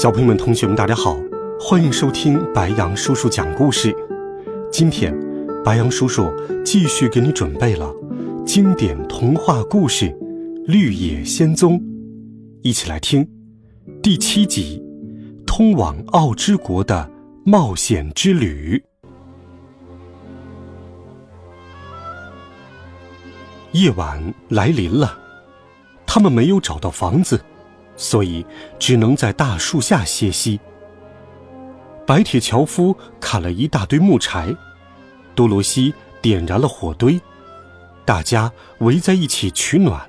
小朋友们、同学们，大家好，欢迎收听白羊叔叔讲故事。今天，白羊叔叔继续给你准备了经典童话故事《绿野仙踪》，一起来听第七集《通往奥之国的冒险之旅》。夜晚来临了，他们没有找到房子。所以只能在大树下歇息。白铁樵夫砍了一大堆木柴，多罗西点燃了火堆，大家围在一起取暖。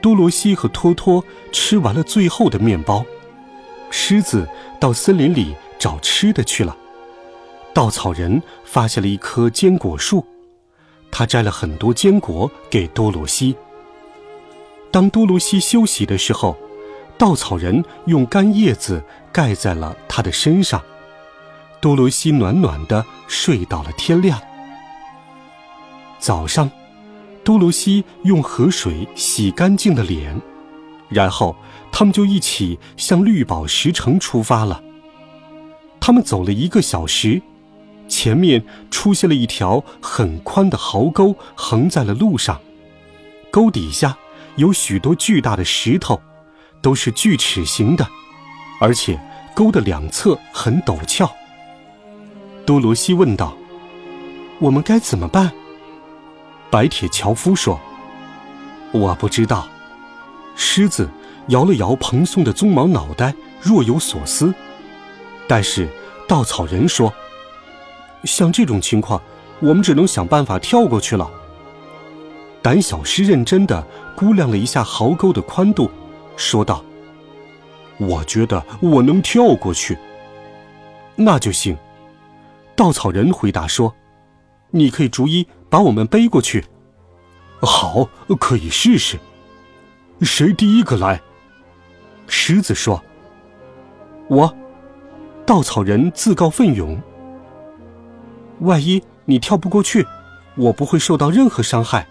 多罗西和托托吃完了最后的面包，狮子到森林里找吃的去了。稻草人发现了一棵坚果树，他摘了很多坚果给多罗西。当多罗西休息的时候，稻草人用干叶子盖在了他的身上。多罗西暖暖的睡到了天亮。早上，多罗西用河水洗干净了脸，然后他们就一起向绿宝石城出发了。他们走了一个小时，前面出现了一条很宽的壕沟，横在了路上，沟底下。有许多巨大的石头，都是锯齿形的，而且沟的两侧很陡峭。多罗西问道：“我们该怎么办？”白铁樵夫说：“我不知道。”狮子摇了摇蓬松的鬃毛脑袋，若有所思。但是稻草人说：“像这种情况，我们只能想办法跳过去了。”胆小狮认真的估量了一下壕沟的宽度，说道：“我觉得我能跳过去。”那就行。稻草人回答说：“你可以逐一把我们背过去。”好，可以试试。谁第一个来？狮子说：“我。”稻草人自告奋勇。万一你跳不过去，我不会受到任何伤害。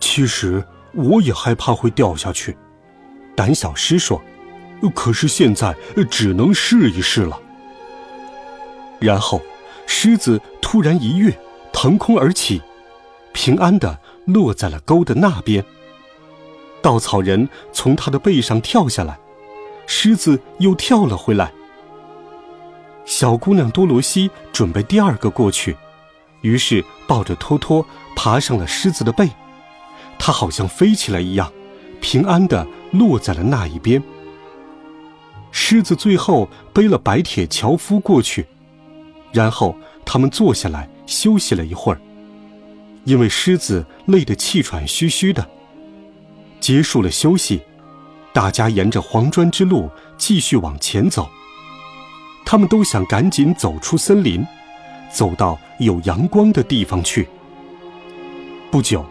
其实我也害怕会掉下去，胆小狮说：“可是现在只能试一试了。”然后，狮子突然一跃，腾空而起，平安的落在了沟的那边。稻草人从他的背上跳下来，狮子又跳了回来。小姑娘多罗西准备第二个过去，于是抱着托托爬上了狮子的背。他好像飞起来一样，平安的落在了那一边。狮子最后背了白铁樵夫过去，然后他们坐下来休息了一会儿，因为狮子累得气喘吁吁的。结束了休息，大家沿着黄砖之路继续往前走。他们都想赶紧走出森林，走到有阳光的地方去。不久。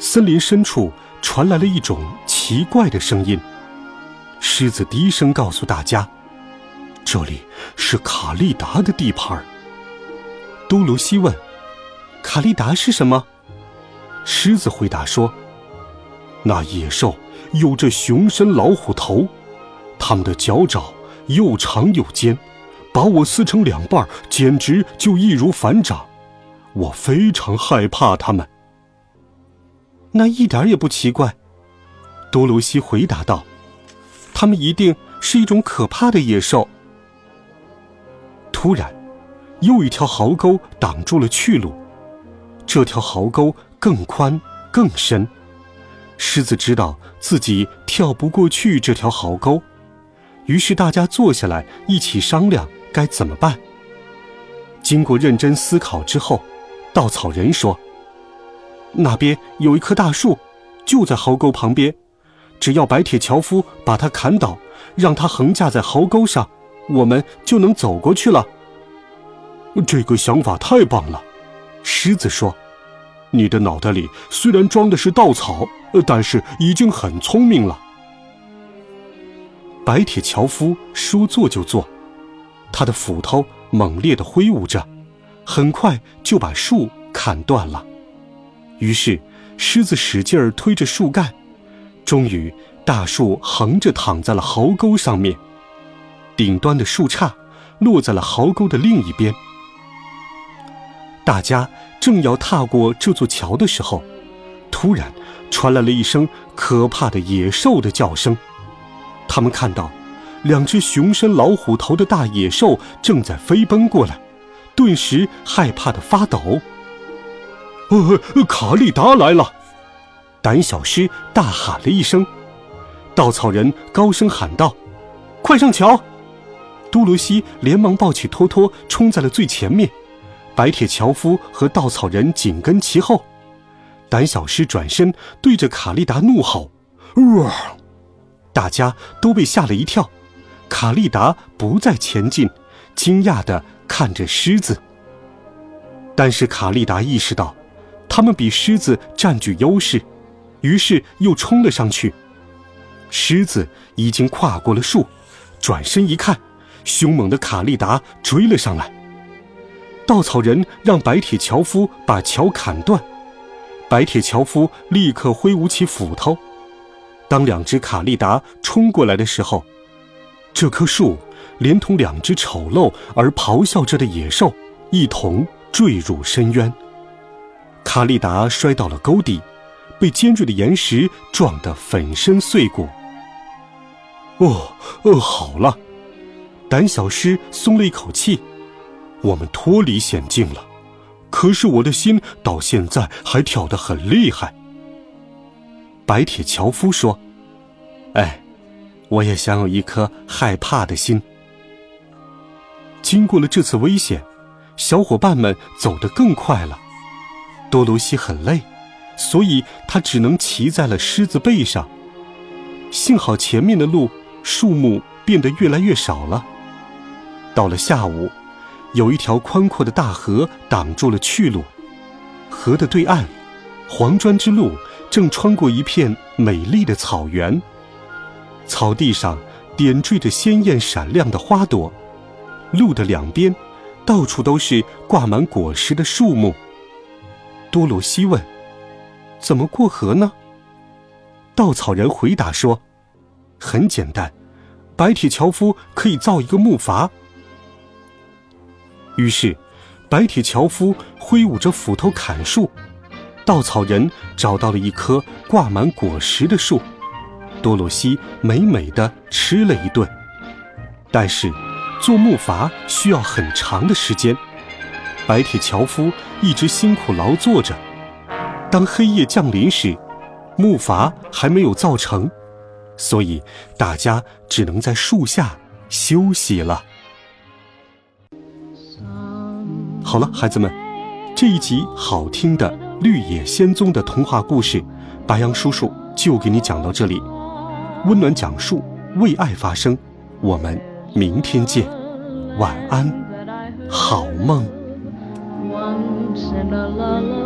森林深处传来了一种奇怪的声音。狮子低声告诉大家：“这里是卡利达的地盘。”多罗西问：“卡利达是什么？”狮子回答说：“那野兽有着熊身老虎头，它们的脚爪又长又尖，把我撕成两半，简直就易如反掌。我非常害怕它们。”那一点也不奇怪，多罗西回答道：“他们一定是一种可怕的野兽。”突然，又一条壕沟挡住了去路，这条壕沟更宽更深。狮子知道自己跳不过去这条壕沟，于是大家坐下来一起商量该怎么办。经过认真思考之后，稻草人说。那边有一棵大树，就在壕沟旁边。只要白铁樵夫把它砍倒，让它横架在壕沟上，我们就能走过去了。这个想法太棒了，狮子说：“你的脑袋里虽然装的是稻草，但是已经很聪明了。”白铁樵夫说做就做，他的斧头猛烈的挥舞着，很快就把树砍断了。于是，狮子使劲儿推着树干，终于大树横着躺在了壕沟上面，顶端的树杈落在了壕沟的另一边。大家正要踏过这座桥的时候，突然传来了一声可怕的野兽的叫声。他们看到两只熊身老虎头的大野兽正在飞奔过来，顿时害怕的发抖。呃，卡利达来了！胆小狮大喊了一声。稻草人高声喊道：“快上桥！”多罗西连忙抱起托托，冲在了最前面。白铁樵夫和稻草人紧跟其后。胆小狮转身对着卡利达怒吼：“哇！”大家都被吓了一跳。卡利达不再前进，惊讶地看着狮子。但是卡利达意识到，他们比狮子占据优势，于是又冲了上去。狮子已经跨过了树，转身一看，凶猛的卡利达追了上来。稻草人让白铁樵夫把桥砍断，白铁樵夫立刻挥舞起斧头。当两只卡利达冲过来的时候，这棵树连同两只丑陋而咆哮着的野兽一同坠入深渊。卡利达摔到了沟底，被尖锐的岩石撞得粉身碎骨。哦，哦，好了，胆小狮松了一口气。我们脱离险境了，可是我的心到现在还跳得很厉害。白铁樵夫说：“哎，我也想有一颗害怕的心。”经过了这次危险，小伙伴们走得更快了。多罗西很累，所以他只能骑在了狮子背上。幸好前面的路树木变得越来越少了。到了下午。有一条宽阔的大河挡住了去路，河的对岸，黄砖之路正穿过一片美丽的草原。草地上点缀着鲜艳闪亮的花朵，路的两边，到处都是挂满果实的树木。多罗西问：“怎么过河呢？”稻草人回答说：“很简单，白铁樵夫可以造一个木筏。”于是，白铁樵夫挥舞着斧头砍树，稻草人找到了一棵挂满果实的树，多罗西美美的吃了一顿。但是，做木筏需要很长的时间，白铁樵夫一直辛苦劳作着。当黑夜降临时，木筏还没有造成，所以大家只能在树下休息了。好了，孩子们，这一集好听的《绿野仙踪》的童话故事，白杨叔叔就给你讲到这里。温暖讲述，为爱发声，我们明天见，晚安，好梦。la la la.